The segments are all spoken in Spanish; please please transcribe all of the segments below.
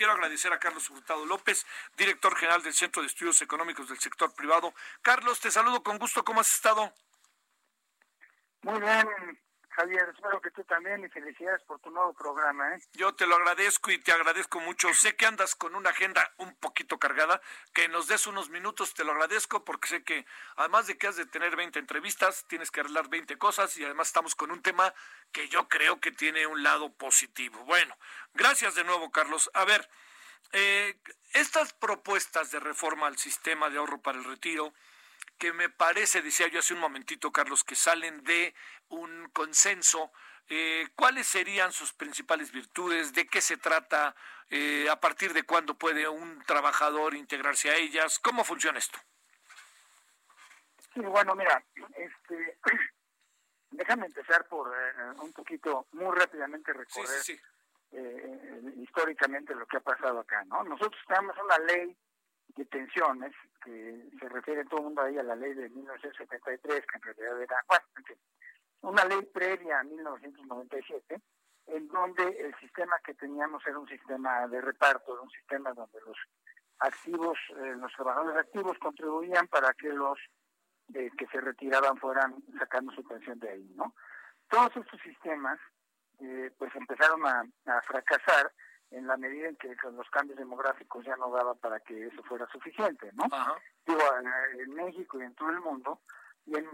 Quiero agradecer a Carlos Hurtado López, director general del Centro de Estudios Económicos del Sector Privado. Carlos, te saludo con gusto. ¿Cómo has estado? Muy bien, Javier, espero que tú también y felicidades por tu nuevo programa. ¿eh? Yo te lo agradezco y te agradezco mucho. Sé que andas con una agenda un poquito cargada, que nos des unos minutos, te lo agradezco porque sé que además de que has de tener 20 entrevistas, tienes que arreglar 20 cosas y además estamos con un tema que yo creo que tiene un lado positivo. Bueno, gracias de nuevo, Carlos. A ver, eh, estas propuestas de reforma al sistema de ahorro para el retiro, que me parece, decía yo hace un momentito, Carlos, que salen de un consenso. Eh, ¿Cuáles serían sus principales virtudes? ¿De qué se trata? Eh, ¿A partir de cuándo puede un trabajador integrarse a ellas? ¿Cómo funciona esto? Sí, bueno, mira, este, déjame empezar por eh, un poquito, muy rápidamente recorrer Sí, sí, sí. eh, históricamente lo que ha pasado acá, ¿no? Nosotros tenemos una ley de pensiones que se refiere todo el mundo ahí a la ley de 1973, que en realidad era, bueno, una ley previa a 1997, en donde el sistema que teníamos era un sistema de reparto, era un sistema donde los activos, eh, los trabajadores activos contribuían para que los eh, que se retiraban fueran sacando su pensión de ahí, ¿no? Todos estos sistemas, eh, pues empezaron a fracasar en la medida en que los cambios demográficos ya no daba para que eso fuera suficiente, ¿no? Ajá. Digo, en, en México y en todo el mundo, y en,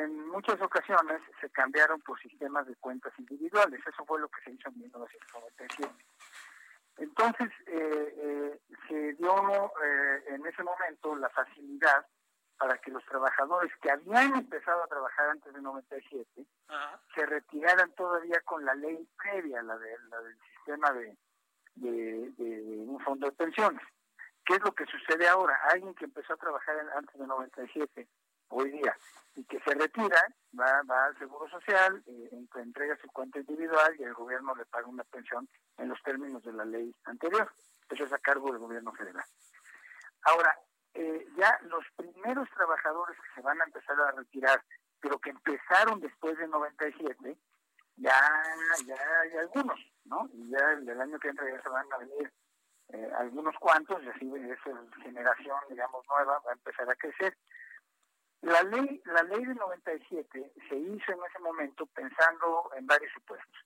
en muchas ocasiones se cambiaron por sistemas de cuentas individuales. Eso fue lo que se hizo en 1997. Entonces, eh, eh, se dio eh, en ese momento la facilidad para que los trabajadores que habían empezado a trabajar antes de 97 Ajá. se retiraran todavía con la ley previa, la, de, la del sistema de, de, de un fondo de pensiones. ¿Qué es lo que sucede ahora? Alguien que empezó a trabajar antes de 97, hoy día, y que se retira, va, va al Seguro Social, eh, en- entrega su cuenta individual y el gobierno le paga una pensión en los términos de la ley anterior. Eso es a cargo del gobierno federal. Ahora, eh, ya los primeros trabajadores que se van a empezar a retirar, pero que empezaron después de 97, ya, ya hay algunos, ¿no? Y ya el del año que entra ya se van a venir eh, algunos cuantos, y así esa generación, digamos, nueva va a empezar a crecer. La ley, la ley del 97 se hizo en ese momento pensando en varios supuestos.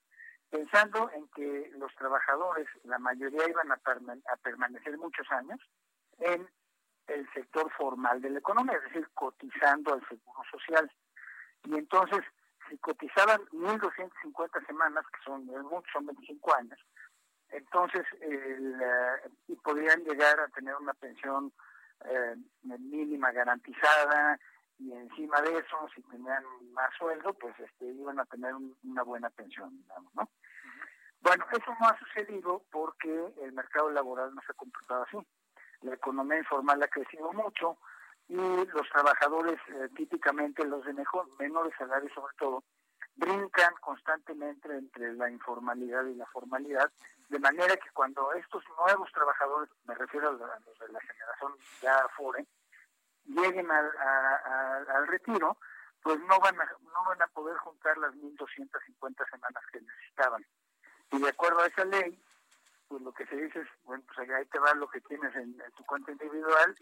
Pensando en que los trabajadores, la mayoría iban a, perma- a permanecer muchos años en el sector formal de la economía, es decir, cotizando al seguro social. Y entonces, si cotizaban 1.250 semanas, que son es mucho, son 25 años, entonces eh, y podrían llegar a tener una pensión eh, mínima garantizada y encima de eso, si tenían más sueldo, pues este, iban a tener un- una buena pensión, digamos, ¿no? Bueno, eso no ha sucedido porque el mercado laboral no se ha comportado así. La economía informal ha crecido mucho y los trabajadores, eh, típicamente los de mejor, menores salarios sobre todo, brincan constantemente entre la informalidad y la formalidad, de manera que cuando estos nuevos trabajadores, me refiero a los de la generación ya Afore, lleguen al, a- a- al retiro, pues no van, a, no van a poder juntar las 1.250 semanas que necesitaban. Y de acuerdo a esa ley, pues lo que se dice es, bueno, pues ahí te va lo que tienes en, tu cuenta individual.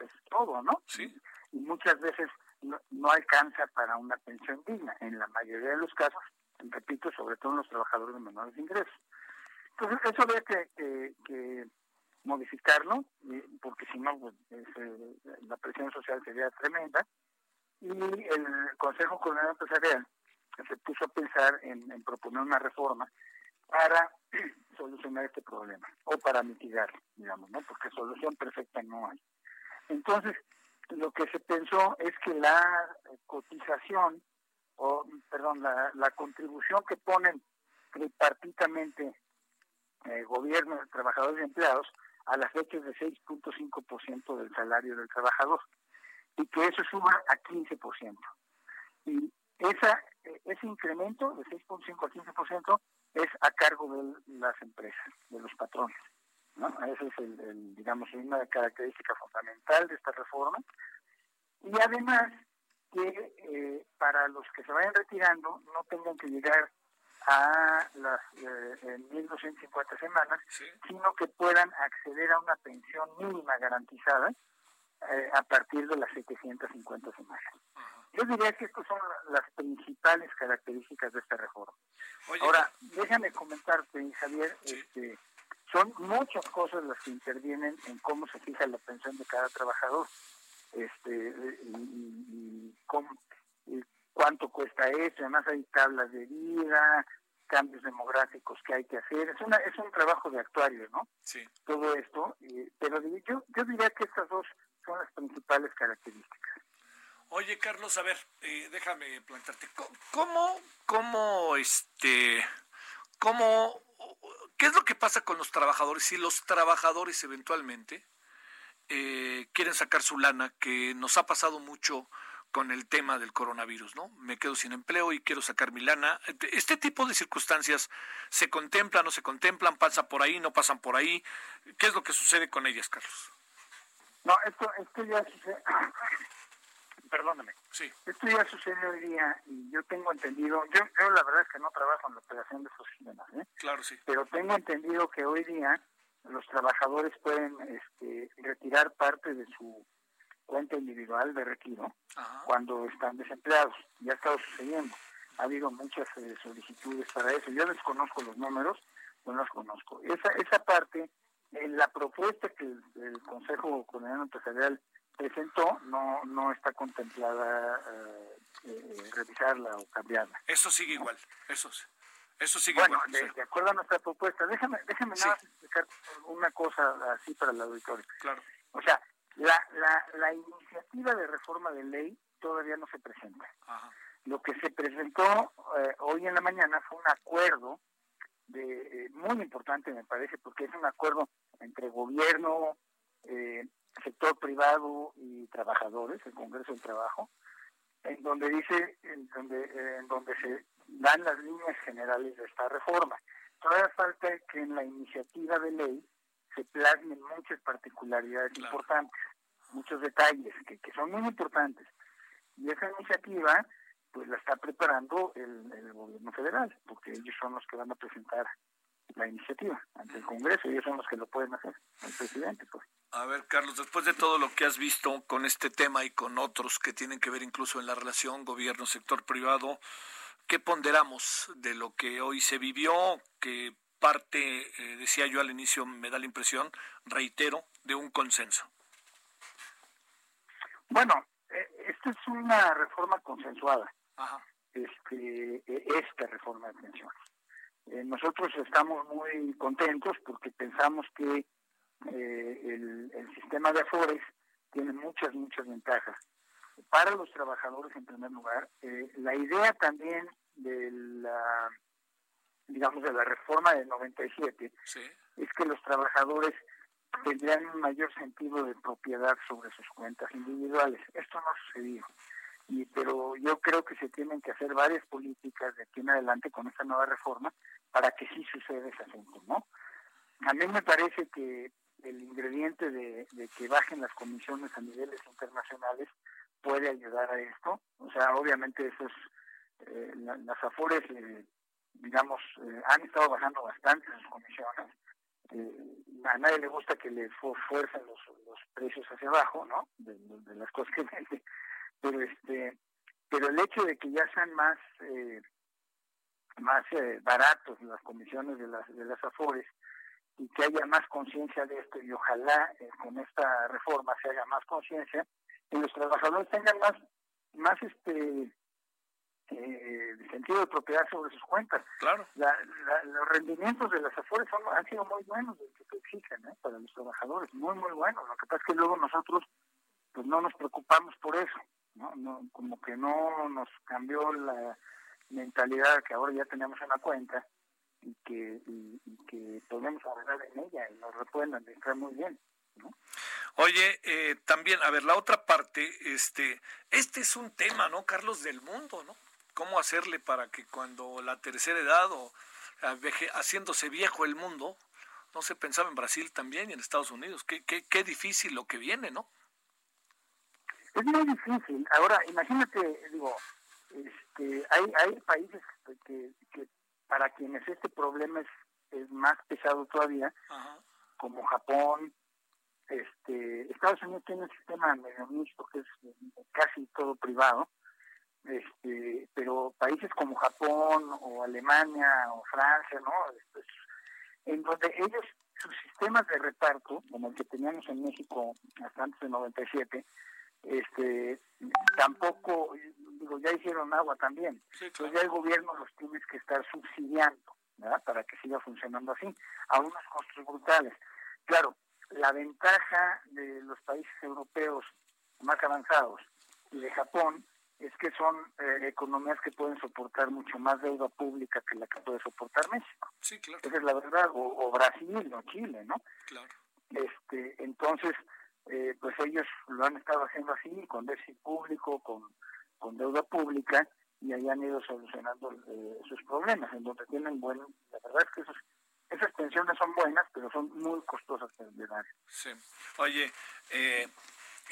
Es todo, ¿no? Sí. y muchas veces no, no alcanza para una pensión digna. En la mayoría de los casos, repito, sobre todo en los trabajadores de menores ingresos. Entonces, eso habría que, que, que modificarlo, y- porque si no, pues, es, eh, la presión social sería tremenda. Y el Consejo Coordinador Empresarial se puso a pensar en, en proponer una reforma para solucionar este problema, o para mitigarlo, digamos, ¿no? Porque solución perfecta no hay. Entonces, lo que se pensó es que la eh, cotización, o perdón, la, contribución que ponen tripartitamente eh, gobierno, trabajadores y empleados a las fechas de 6.5% del salario del trabajador y que eso suma a 15%. Y esa, ese incremento de 6.5 a 15% es a cargo de las empresas, de los patrones. ¿No? Esa es, el, digamos, una característica fundamental de esta reforma. Y además que eh, para los que se vayan retirando no tengan que llegar a las eh, 1.250 semanas, sino que puedan acceder a una pensión mínima garantizada eh, a partir de las 750 semanas. Yo diría que estas son las principales características de esta reforma. Ahora, déjame comentarte, Javier, este, son muchas cosas las que intervienen en cómo se fija la pensión de cada trabajador. Este, y, cuánto cuesta eso, además hay tablas de vida, cambios demográficos que hay que hacer, es una es un trabajo de actuario, ¿no? Sí. Todo esto, pero yo, yo diría que estas dos son las principales características. Oye, Carlos, a ver, eh, déjame plantearte, ¿cómo, cómo, este, cómo, qué es lo que pasa con los trabajadores si los trabajadores eventualmente eh, quieren sacar su lana, que nos ha pasado mucho con el tema del coronavirus, ¿no? Me quedo sin empleo y quiero sacar mi lana. Este tipo de circunstancias se contemplan, no se contemplan, pasan por ahí, no pasan por ahí. ¿Qué es lo que sucede con ellas, Carlos? No, esto, esto ya sucede. Perdóname. Sí. Esto ya sucede hoy día y yo tengo entendido, yo, yo la verdad es que no trabajo en la operación de esos sistemas, ¿eh? Claro, sí. Pero tengo entendido que hoy día los trabajadores pueden este, retirar parte de su cuenta individual de retiro cuando están desempleados. Ya ha estado sucediendo. Ha habido muchas eh, solicitudes para eso. Yo desconozco los números, no los conozco. Esa, esa parte, en la propuesta que el, Consejo Coordinador Empresarial presentó, no, no está contemplada eh, eh, revisarla o cambiarla. Eso sigue igual, eso Eso sigue bueno, igual. De, acuerdo a nuestra propuesta, déjame, déjame nada explicar una cosa así para el auditorio. Claro. O sea, la, la, la iniciativa de reforma de ley todavía no se presenta. Lo que se presentó eh, hoy en la mañana fue un acuerdo de, eh, muy importante, me parece, porque es un acuerdo entre gobierno, eh, sector privado y trabajadores, el Congreso del Trabajo, en donde dice, en donde, en donde se dan las líneas generales de esta reforma. Todavía falta que en la iniciativa de ley se plasmen muchas particularidades importantes, muchos detalles que, que son muy importantes. Y esa iniciativa pues la está preparando el, gobierno federal, porque ellos son los que van a presentar la iniciativa ante el Congreso y ellos son los que lo pueden hacer, el presidente. Pues. A ver, Carlos, después de todo lo que has visto con este tema y con otros que tienen que ver incluso en la relación gobierno-sector privado, ¿qué ponderamos de lo que hoy se vivió? Que parte, eh, decía yo al inicio, me da la impresión, reitero, de un consenso. Bueno, eh, esta es una reforma consensuada. Este, e, esta reforma de pensiones. Eh, nosotros estamos muy contentos porque pensamos que el, el, sistema de Afores tiene muchas, muchas ventajas. Para los trabajadores, en primer lugar, la idea también de la digamos, de la reforma del 97, es que los trabajadores tendrían un mayor sentido de propiedad sobre sus cuentas individuales. Esto no sucedió. Y, pero yo creo que se tienen que hacer varias políticas de aquí en adelante con esta nueva reforma para que sí suceda ese asunto, ¿no? A mí me parece que el ingrediente de, que bajen las comisiones a niveles internacionales puede ayudar a esto. O sea, obviamente esos eh, las afores eh, digamos, eh, han estado bajando bastante sus comisiones. Eh, a nadie le gusta que le fuercen los, los precios hacia abajo, ¿no? De, las cosas que vende. Pero, este, pero el hecho de que ya sean más, más baratos las comisiones de las, de las AFORES y que haya más conciencia de esto y ojalá con esta reforma se haga más conciencia y los trabajadores tengan más más este eh, sentido de propiedad sobre sus cuentas. Claro. los rendimientos de las afores son, han sido muy buenos que exigen ¿eh? para los trabajadores, muy, muy buenos. Lo que pasa es que luego nosotros pues no nos preocupamos por eso, ¿no? no como que no nos cambió la mentalidad que ahora ya tenemos en la cuenta y que, y, que podemos hablar en ella y nos lo pueden administrar muy bien. ¿no? Oye, eh, también, a ver, la otra parte, este, este es un tema, ¿no, Carlos, del mundo, ¿no? ¿Cómo hacerle para que cuando la tercera edad o haciéndose viejo el mundo, no se pensaba en Brasil también y en Estados Unidos? Qué, qué, qué difícil lo que viene, ¿no? Es muy difícil. Ahora, imagínate, digo, este, hay, hay países que, que para quienes este problema es, es más pesado todavía, como Japón, este, Estados Unidos tiene un sistema medio mixto que es casi todo privado, este, pero países como Japón o Alemania o Francia, ¿no? Pues, en donde ellos, sus sistemas de reparto, como el que teníamos en México hasta antes de 97, este, tampoco, ya hicieron agua también. Entonces ya el gobierno los tiene que estar subsidiando, ¿verdad? Para que siga funcionando así, a unos costos brutales. Claro, la ventaja de los países europeos más avanzados y de Japón es que son eh, economías que pueden soportar mucho más deuda pública que la que puede soportar México. Sí, claro. Esa es la verdad, o, Brasil o Chile, ¿no? Claro. Este, entonces, eh, pues ellos lo han estado haciendo así, con déficit público, con, con deuda pública, y ahí han ido solucionando eh, sus problemas, en donde tienen buen, la verdad es que esos, esas pensiones son buenas, pero son muy costosas de dar. Sí. Oye, eh,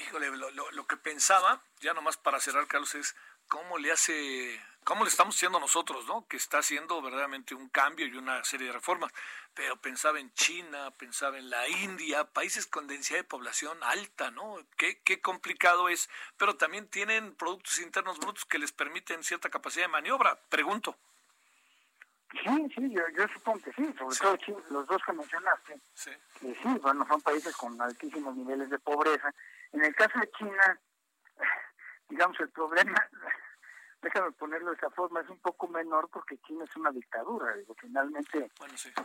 híjole, lo, lo, que pensaba, ya nomás para cerrar, Carlos, es cómo le hace, cómo le estamos haciendo nosotros, ¿no? Que está haciendo verdaderamente un cambio y una serie de reformas. Pero pensaba en China, pensaba en la India, países con densidad de población alta, ¿no? Qué, qué complicado es, pero también tienen productos internos brutos que les permiten cierta capacidad de maniobra, pregunto. Sí, sí, yo, yo supongo que sí, sobre todo China, los dos que mencionaste, sí. que sí, bueno, son países con altísimos niveles de pobreza. En el caso de China, digamos, el problema, déjame ponerlo de esa forma, es un poco menor porque China es una dictadura. Digo, finalmente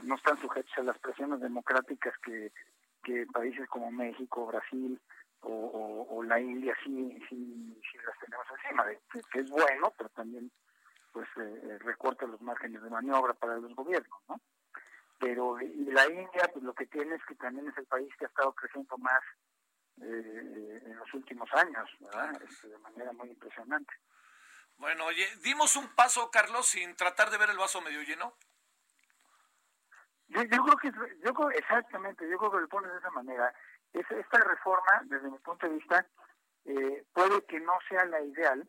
no están sujetos a las presiones democráticas que, que países como México, Brasil o, o, la India sí, sí, sí, las tenemos encima, de, que, es bueno, pero también pues eh, eh, recorta los márgenes de maniobra para los gobiernos, ¿no? Pero y la India, pues lo que tiene es que también es el país que ha estado creciendo más eh, en los últimos años, este, de manera muy impresionante. Bueno, oye, dimos un paso, Carlos, sin tratar de ver el vaso medio lleno. Yo, creo que, yo creo, exactamente, yo creo que lo pones de esa manera. Es, esta reforma, desde mi punto de vista, eh, puede que no sea la ideal,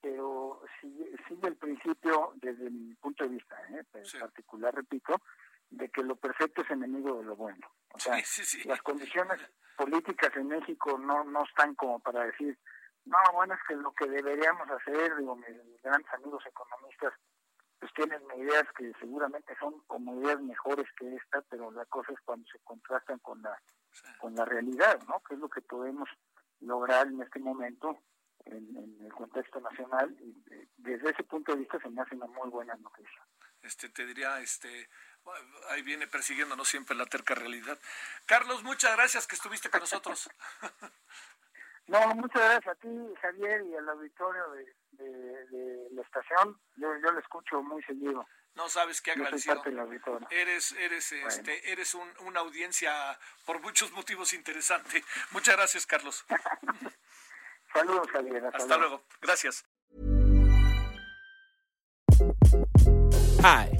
pero sigue, sigue el principio, desde mi punto de vista, ¿eh? en particular, repito, de que lo perfecto es enemigo de lo bueno. O sea, las condiciones políticas en México no, no están como para decir, no, bueno, es que lo que deberíamos hacer, digo, mis, grandes amigos economistas, pues tienen ideas que seguramente son como ideas mejores que esta, pero la cosa es cuando se contrastan con la, con la realidad, ¿no? Que es lo que podemos lograr en este momento en, el contexto nacional y eh, desde ese punto de vista se me hace una muy buena noticia. Este, te diría, este, ahí viene persiguiendo siempre la terca realidad. Carlos, muchas gracias que estuviste con nosotros. No, muchas gracias a ti, Javier, y al auditorio de, la estación. Yo, yo lo escucho muy seguido. No sabes qué agradecido. Eres, eres, este, eres un, una audiencia por muchos motivos interesante. Muchas gracias, Carlos. Saludos, Javier. Hasta, luego. Gracias. Hi,